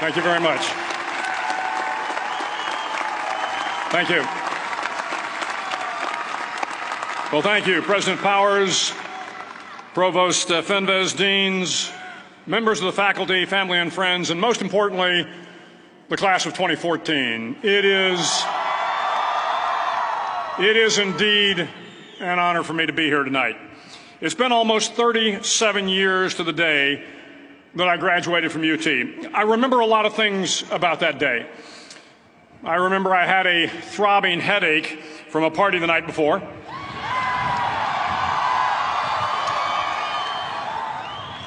Thank you very much. Thank you. Well, thank you, President Powers, Provost uh, Fenves, deans, members of the faculty, family, and friends, and most importantly, the class of 2014. It is, it is indeed an honor for me to be here tonight. It's been almost 37 years to the day that I graduated from UT. I remember a lot of things about that day. I remember I had a throbbing headache from a party the night before.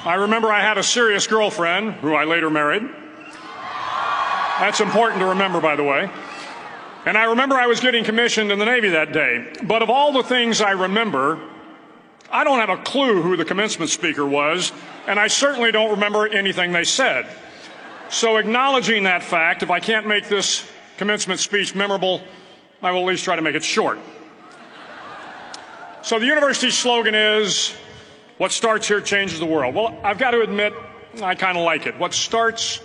I remember I had a serious girlfriend who I later married. That's important to remember, by the way. And I remember I was getting commissioned in the Navy that day. But of all the things I remember, I don't have a clue who the commencement speaker was, and I certainly don't remember anything they said. So, acknowledging that fact, if I can't make this commencement speech memorable, I will at least try to make it short. So, the university's slogan is What starts here changes the world. Well, I've got to admit, I kind of like it. What starts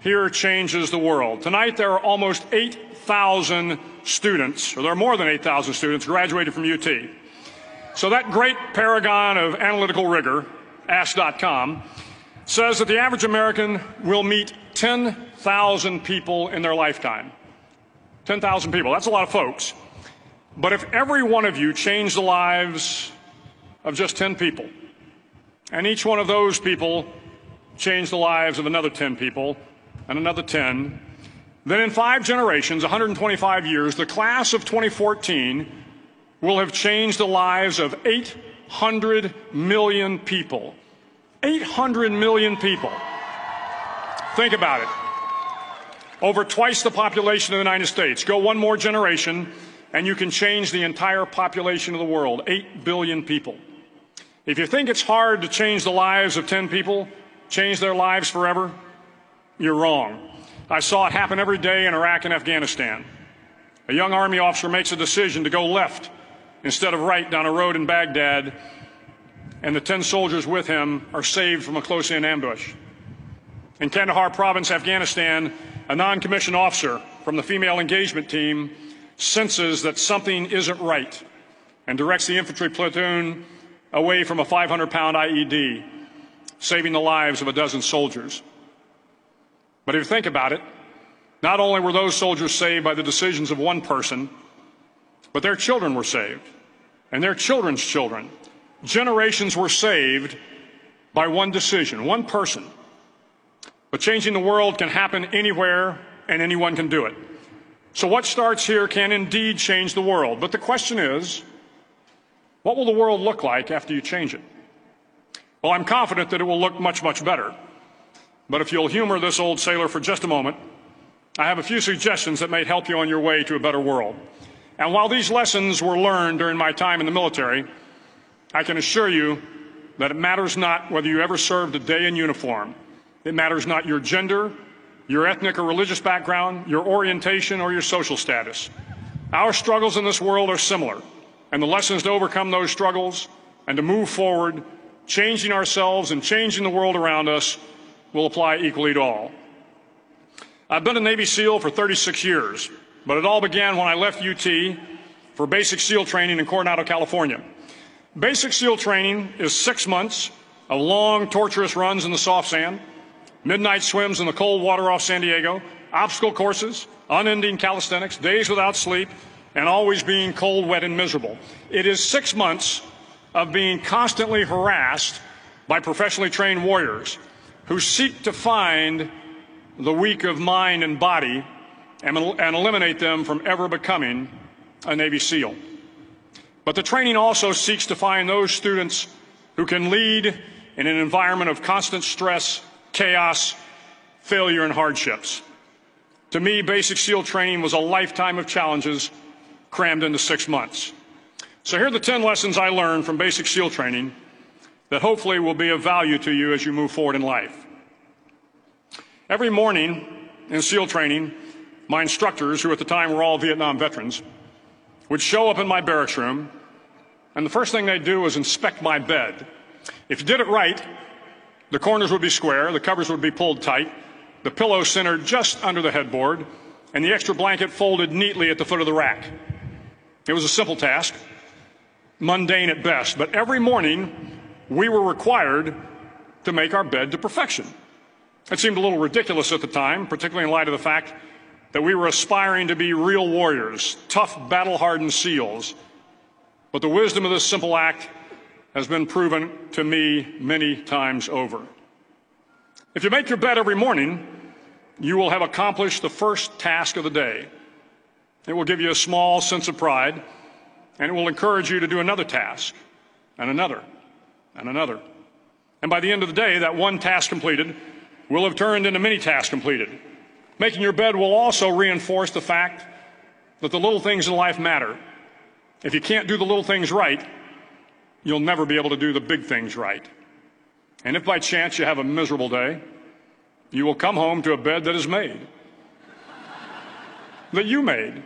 here changes the world. Tonight, there are almost 8,000 students, or there are more than 8,000 students graduated from UT. So that great paragon of analytical rigor, Ask.com, says that the average American will meet 10,000 people in their lifetime. 10,000 people. That's a lot of folks. But if every one of you changed the lives of just 10 people, and each one of those people changed the lives of another 10 people, and another 10, then in five generations, 125 years, the class of 2014 will have changed the lives of 800 million people. 800 million people. Think about it. Over twice the population of the United States. Go one more generation, and you can change the entire population of the world 8 billion people. If you think it's hard to change the lives of 10 people, change their lives forever, you're wrong. I saw it happen every day in Iraq and Afghanistan. A young Army officer makes a decision to go left instead of right down a road in Baghdad, and the 10 soldiers with him are saved from a close in ambush. In Kandahar province, Afghanistan, a non commissioned officer from the female engagement team senses that something isn't right and directs the infantry platoon away from a 500 pound IED, saving the lives of a dozen soldiers. But if you think about it, not only were those soldiers saved by the decisions of one person, but their children were saved and their children's children. Generations were saved by one decision, one person. But changing the world can happen anywhere and anyone can do it. So what starts here can indeed change the world. But the question is, what will the world look like after you change it? Well, I'm confident that it will look much, much better. But if you'll humor this old sailor for just a moment, I have a few suggestions that may help you on your way to a better world. And while these lessons were learned during my time in the military, I can assure you that it matters not whether you ever served a day in uniform. It matters not your gender, your ethnic or religious background, your orientation, or your social status. Our struggles in this world are similar, and the lessons to overcome those struggles and to move forward, changing ourselves and changing the world around us, will apply equally to all. I've been a Navy SEAL for 36 years. But it all began when I left UT for basic SEAL training in Coronado, California. Basic SEAL training is six months of long, torturous runs in the soft sand, midnight swims in the cold water off San Diego, obstacle courses, unending calisthenics, days without sleep, and always being cold, wet, and miserable. It is six months of being constantly harassed by professionally trained warriors who seek to find the weak of mind and body and, and eliminate them from ever becoming a Navy SEAL. But the training also seeks to find those students who can lead in an environment of constant stress, chaos, failure, and hardships. To me, basic SEAL training was a lifetime of challenges crammed into six months. So here are the 10 lessons I learned from basic SEAL training that hopefully will be of value to you as you move forward in life. Every morning in SEAL training, my instructors, who at the time were all Vietnam veterans, would show up in my barracks room, and the first thing they'd do was inspect my bed. If you did it right, the corners would be square, the covers would be pulled tight, the pillow centered just under the headboard, and the extra blanket folded neatly at the foot of the rack. It was a simple task, mundane at best, but every morning we were required to make our bed to perfection. It seemed a little ridiculous at the time, particularly in light of the fact that we were aspiring to be real warriors, tough, battle hardened SEALs. But the wisdom of this simple act has been proven to me many times over. If you make your bed every morning, you will have accomplished the first task of the day. It will give you a small sense of pride, and it will encourage you to do another task, and another, and another. And by the end of the day, that one task completed will have turned into many tasks completed. Making your bed will also reinforce the fact that the little things in life matter. If you can't do the little things right, you'll never be able to do the big things right. And if by chance you have a miserable day, you will come home to a bed that is made, that you made.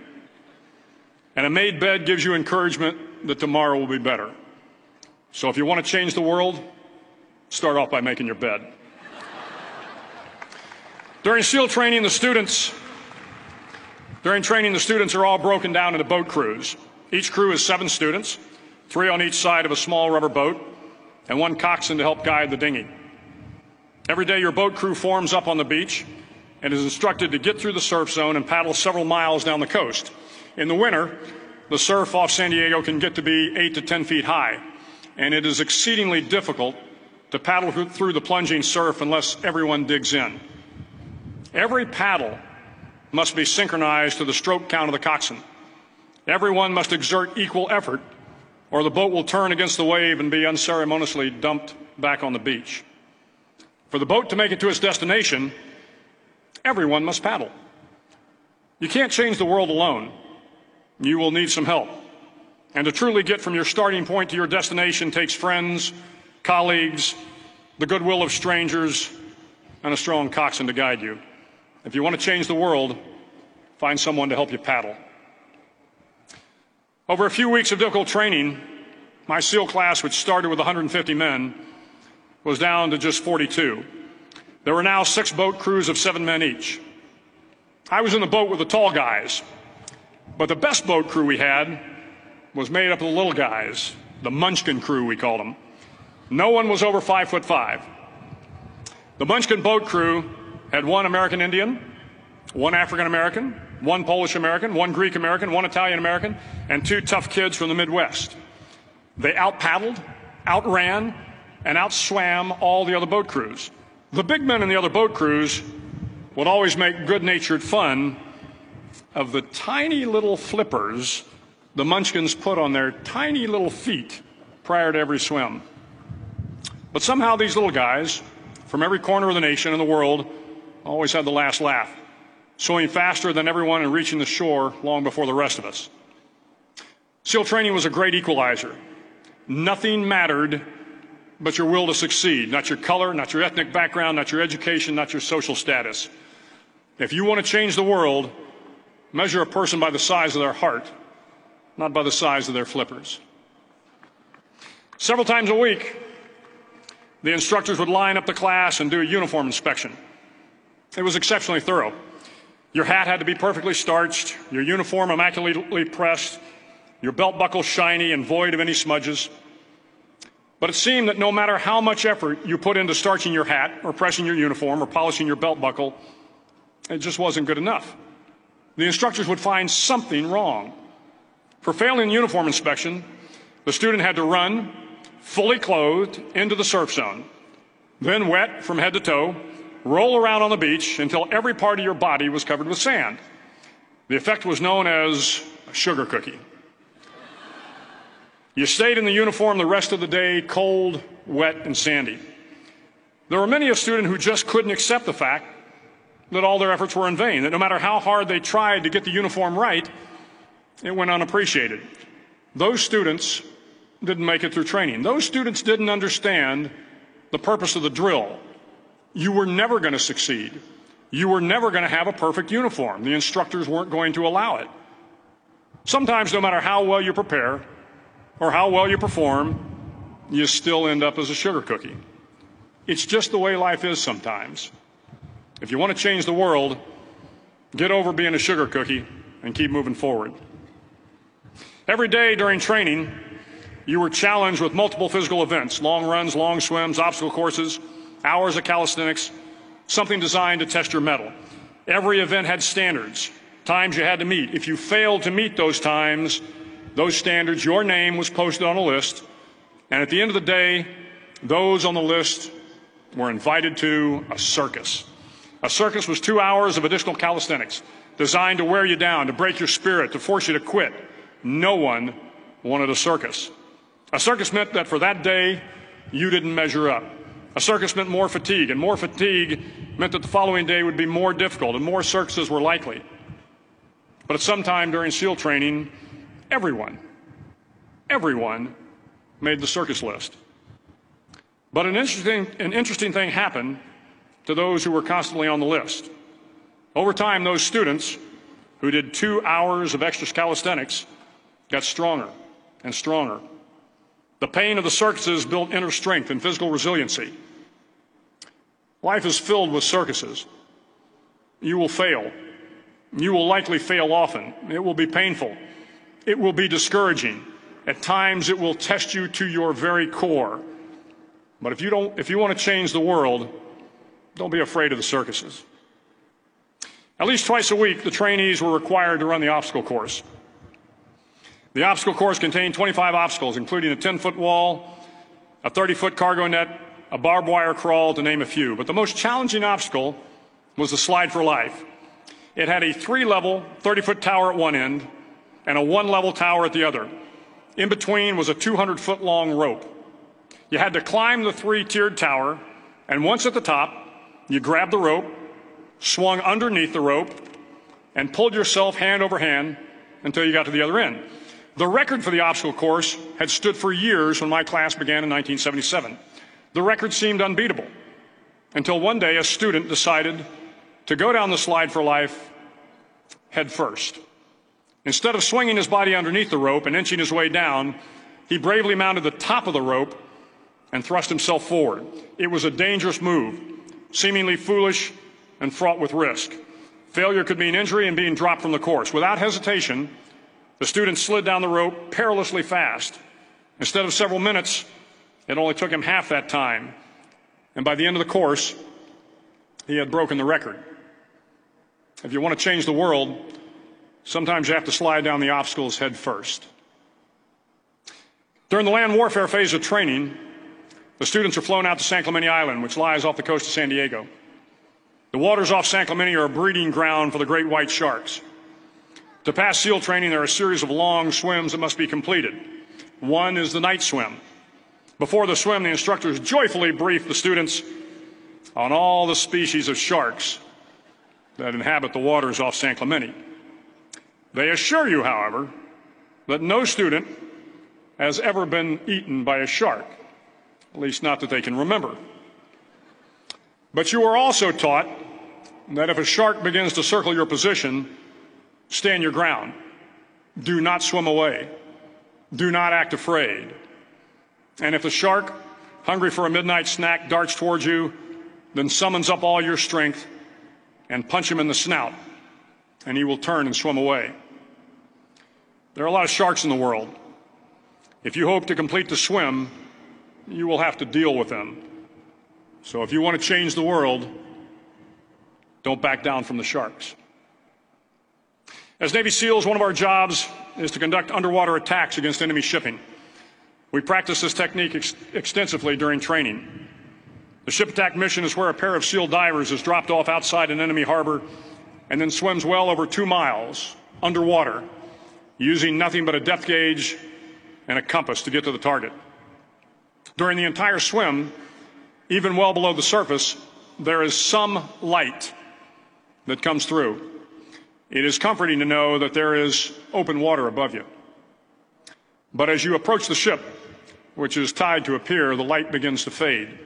And a made bed gives you encouragement that tomorrow will be better. So if you want to change the world, start off by making your bed. During SEAL training, the students, during training, the students are all broken down into boat crews. Each crew is seven students, three on each side of a small rubber boat, and one coxswain to help guide the dinghy. Every day, your boat crew forms up on the beach and is instructed to get through the surf zone and paddle several miles down the coast. In the winter, the surf off San Diego can get to be 8 to 10 feet high, and it is exceedingly difficult to paddle through the plunging surf unless everyone digs in. Every paddle must be synchronized to the stroke count of the coxswain. Everyone must exert equal effort, or the boat will turn against the wave and be unceremoniously dumped back on the beach. For the boat to make it to its destination, everyone must paddle. You can't change the world alone. You will need some help. And to truly get from your starting point to your destination takes friends, colleagues, the goodwill of strangers, and a strong coxswain to guide you. If you want to change the world, find someone to help you paddle. Over a few weeks of difficult training, my SEAL class, which started with 150 men, was down to just 42. There were now six boat crews of seven men each. I was in the boat with the tall guys, but the best boat crew we had was made up of the little guys, the Munchkin crew, we called them. No one was over five foot five. The Munchkin boat crew had one American Indian, one African American, one Polish American, one Greek American, one Italian American, and two tough kids from the Midwest. They out paddled, outran, and outswam all the other boat crews. The big men in the other boat crews would always make good natured fun of the tiny little flippers the munchkins put on their tiny little feet prior to every swim. But somehow these little guys from every corner of the nation and the world always had the last laugh, swimming faster than everyone and reaching the shore long before the rest of us. SEAL training was a great equalizer. Nothing mattered but your will to succeed, not your color, not your ethnic background, not your education, not your social status. If you want to change the world, measure a person by the size of their heart, not by the size of their flippers. Several times a week, the instructors would line up the class and do a uniform inspection. It was exceptionally thorough. Your hat had to be perfectly starched, your uniform immaculately pressed, your belt buckle shiny and void of any smudges. But it seemed that no matter how much effort you put into starching your hat or pressing your uniform or polishing your belt buckle, it just wasn't good enough. The instructors would find something wrong. For failing uniform inspection, the student had to run fully clothed into the surf zone, then wet from head to toe, roll around on the beach until every part of your body was covered with sand. The effect was known as a sugar cookie. You stayed in the uniform the rest of the day, cold, wet, and sandy. There were many a student who just couldn't accept the fact that all their efforts were in vain, that no matter how hard they tried to get the uniform right, it went unappreciated. Those students didn't make it through training. Those students didn't understand the purpose of the drill. You were never going to succeed. You were never going to have a perfect uniform. The instructors weren't going to allow it. Sometimes, no matter how well you prepare, or how well you perform, you still end up as a sugar cookie. It's just the way life is sometimes. If you want to change the world, get over being a sugar cookie and keep moving forward. Every day during training, you were challenged with multiple physical events long runs, long swims, obstacle courses, hours of calisthenics, something designed to test your mettle. Every event had standards, times you had to meet. If you failed to meet those times, those standards, your name was posted on a list. And at the end of the day, those on the list were invited to a circus. A circus was two hours of additional calisthenics designed to wear you down, to break your spirit, to force you to quit. No one wanted a circus. A circus meant that for that day, you didn't measure up. A circus meant more fatigue, and more fatigue meant that the following day would be more difficult, and more circuses were likely. But at some time during SEAL training, everyone, everyone made the circus list. But an interesting, an interesting thing happened to those who were constantly on the list. Over time, those students who did two hours of extra calisthenics got stronger and stronger. The pain of the circuses built inner strength and physical resiliency. Life is filled with circuses. You will fail. You will likely fail often. It will be painful. It will be discouraging. At times, it will test you to your very core. But if you, don't, if you want to change the world, don't be afraid of the circuses. At least twice a week, the trainees were required to run the obstacle course. The obstacle course contained 25 obstacles, including a 10 foot wall, a 30 foot cargo net, a barbed wire crawl, to name a few. But the most challenging obstacle was the slide for life. It had a three level, 30 foot tower at one end and a one level tower at the other. In between was a 200 foot long rope. You had to climb the three tiered tower, and once at the top, you grabbed the rope, swung underneath the rope, and pulled yourself hand over hand until you got to the other end. The record for the obstacle course had stood for years when my class began in 1977. The record seemed unbeatable until one day a student decided to go down the slide for life head first. Instead of swinging his body underneath the rope and inching his way down, he bravely mounted the top of the rope and thrust himself forward. It was a dangerous move, seemingly foolish and fraught with risk. Failure could mean injury and being dropped from the course. Without hesitation, the student slid down the rope perilously fast. Instead of several minutes, it only took him half that time. And by the end of the course, he had broken the record. If you want to change the world, sometimes you have to slide down the obstacles head first. During the land warfare phase of training, the students are flown out to San Clemente Island, which lies off the coast of San Diego. The waters off San Clemente are a breeding ground for the great white sharks. To pass SEAL training, there are a series of long swims that must be completed. One is the night swim. Before the swim, the instructors joyfully brief the students on all the species of sharks that inhabit the waters off San Clemente. They assure you, however, that no student has ever been eaten by a shark, at least not that they can remember. But you are also taught that if a shark begins to circle your position, Stand your ground. Do not swim away. Do not act afraid. And if the shark, hungry for a midnight snack, darts towards you, then summons up all your strength and punch him in the snout, and he will turn and swim away. There are a lot of sharks in the world. If you hope to complete the swim, you will have to deal with them. So if you want to change the world, don't back down from the sharks. As Navy SEALs, one of our jobs is to conduct underwater attacks against enemy shipping. We practice this technique ex extensively during training. The ship attack mission is where a pair of SEAL divers is dropped off outside an enemy harbor and then swims well over two miles underwater using nothing but a depth gauge and a compass to get to the target. During the entire swim, even well below the surface, there is some light that comes through. It is comforting to know that there is open water above you. But as you approach the ship, which is tied to a pier, the light begins to fade.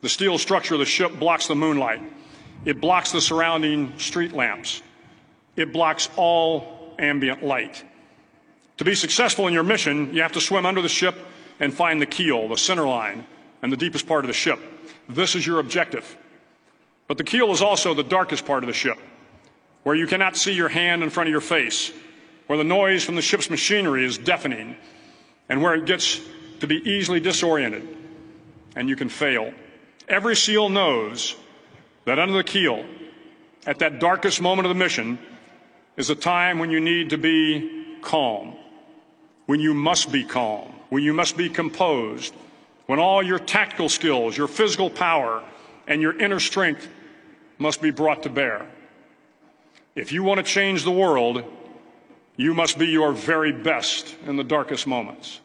The steel structure of the ship blocks the moonlight. It blocks the surrounding street lamps. It blocks all ambient light. To be successful in your mission, you have to swim under the ship and find the keel, the center line, and the deepest part of the ship. This is your objective. But the keel is also the darkest part of the ship, where you cannot see your hand in front of your face, where the noise from the ship's machinery is deafening, and where it gets to be easily disoriented, and you can fail. Every SEAL knows that under the keel, at that darkest moment of the mission, is a time when you need to be calm, when you must be calm, when you must be composed, when all your tactical skills, your physical power, and your inner strength must be brought to bear. If you want to change the world, you must be your very best in the darkest moments.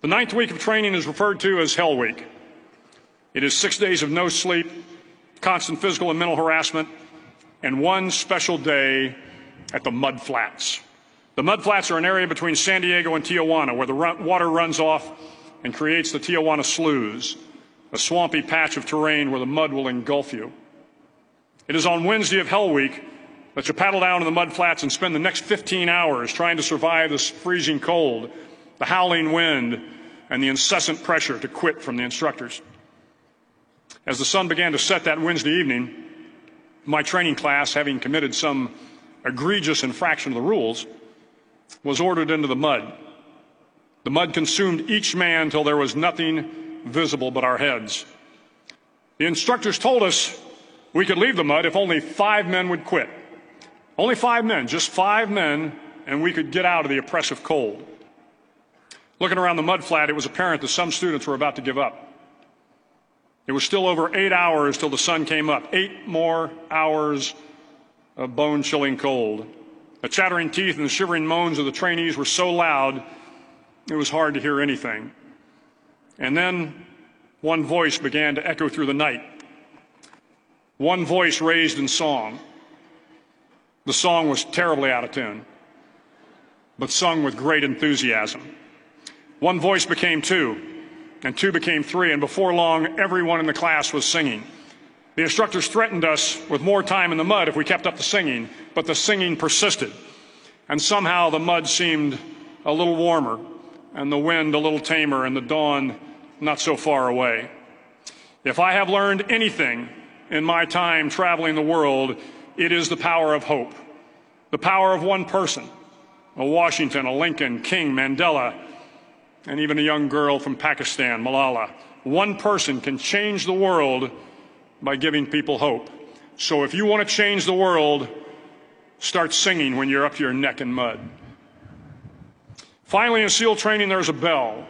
The ninth week of training is referred to as Hell Week. It is six days of no sleep, constant physical and mental harassment, and one special day at the Mud Flats. The Mud Flats are an area between San Diego and Tijuana where the run water runs off and creates the Tijuana Sloughs, a swampy patch of terrain where the mud will engulf you. It is on Wednesday of Hell Week that you paddle down to the mud flats and spend the next 15 hours trying to survive this freezing cold, the howling wind, and the incessant pressure to quit from the instructors. As the sun began to set that Wednesday evening, my training class, having committed some egregious infraction of the rules, was ordered into the mud. The mud consumed each man till there was nothing visible but our heads. The instructors told us we could leave the mud if only five men would quit. Only five men, just five men, and we could get out of the oppressive cold. Looking around the mud flat, it was apparent that some students were about to give up. It was still over eight hours till the sun came up. Eight more hours of bone chilling cold. The chattering teeth and the shivering moans of the trainees were so loud it was hard to hear anything. And then one voice began to echo through the night. One voice raised in song. The song was terribly out of tune, but sung with great enthusiasm. One voice became two, and two became three, and before long, everyone in the class was singing. The instructors threatened us with more time in the mud if we kept up the singing, but the singing persisted. And somehow the mud seemed a little warmer, and the wind a little tamer, and the dawn not so far away. If I have learned anything in my time traveling the world, it is the power of hope, the power of one person a Washington, a Lincoln, King, Mandela, and even a young girl from Pakistan, Malala. One person can change the world by giving people hope. So if you want to change the world, start singing when you're up to your neck in mud. Finally, in SEAL training, there's a bell.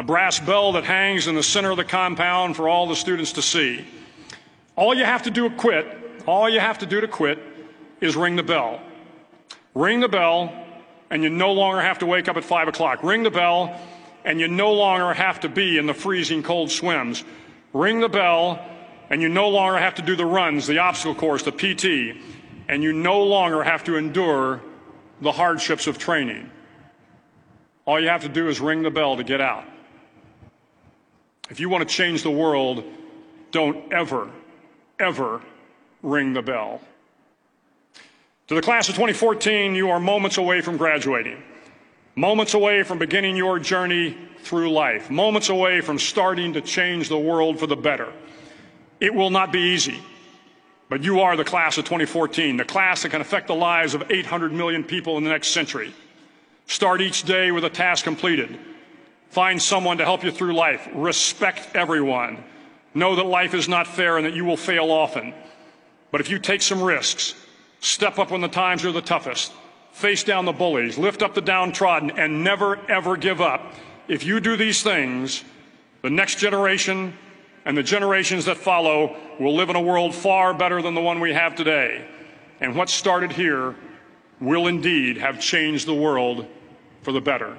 A brass bell that hangs in the center of the compound for all the students to see. All you have to do to quit all you have to do to quit is ring the bell. Ring the bell, and you no longer have to wake up at 5 o'clock. Ring the bell, and you no longer have to be in the freezing cold swims. Ring the bell, and you no longer have to do the runs, the obstacle course, the PT, and you no longer have to endure the hardships of training. All you have to do is ring the bell to get out. If you want to change the world, don't ever, ever ring the bell. To the class of 2014, you are moments away from graduating, moments away from beginning your journey through life, moments away from starting to change the world for the better. It will not be easy, but you are the class of 2014, the class that can affect the lives of 800 million people in the next century. Start each day with a task completed. Find someone to help you through life. Respect everyone. Know that life is not fair and that you will fail often. But if you take some risks, step up when the times are the toughest, face down the bullies, lift up the downtrodden, and never ever give up, if you do these things, the next generation and the generations that follow will live in a world far better than the one we have today. And what started here will indeed have changed the world for the better.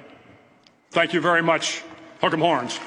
Thank you very much. Hook 'em horns.